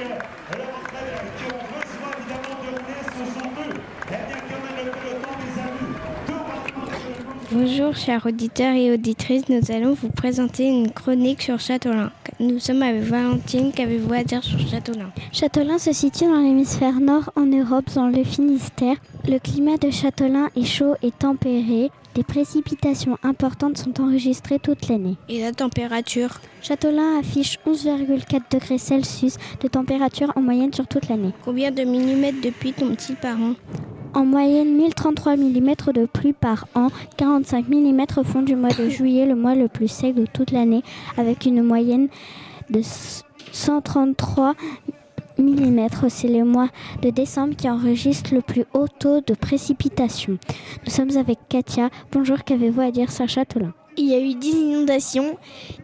America. Bonjour chers auditeurs et auditrices, nous allons vous présenter une chronique sur Châteaulin. Nous sommes avec Valentine, qu'avez-vous à dire sur Châteaulin? Châteaulin se situe dans l'hémisphère nord en Europe, dans le Finistère. Le climat de Châteaulin est chaud et tempéré. Des précipitations importantes sont enregistrées toute l'année. Et la température? Châteaulin affiche 11,4 degrés Celsius de température en moyenne sur toute l'année. Combien de millimètres de pluie tombe-t-il par an? En moyenne, 1033 mm de pluie par an, 45 mm font du mois de juillet le mois le plus sec de toute l'année, avec une moyenne de 133 mm. C'est le mois de décembre qui enregistre le plus haut taux de précipitation. Nous sommes avec Katia. Bonjour, qu'avez-vous à dire sur Châteaulin Il y a eu des inondations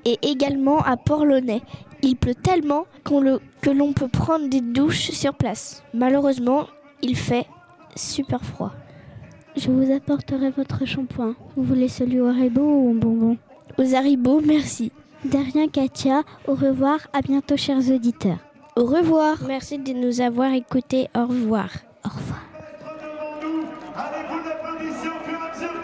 et également à Port-Launay. Il pleut tellement le- que l'on peut prendre des douches sur place. Malheureusement, il fait super froid. Je vous apporterai votre shampoing. Vous voulez celui au Haribo ou au bonbon Aux haribots, merci. De rien, Katia. Au revoir. À bientôt, chers auditeurs. Au revoir. Merci de nous avoir écoutés. Au revoir. Au revoir. Au fur et à mesure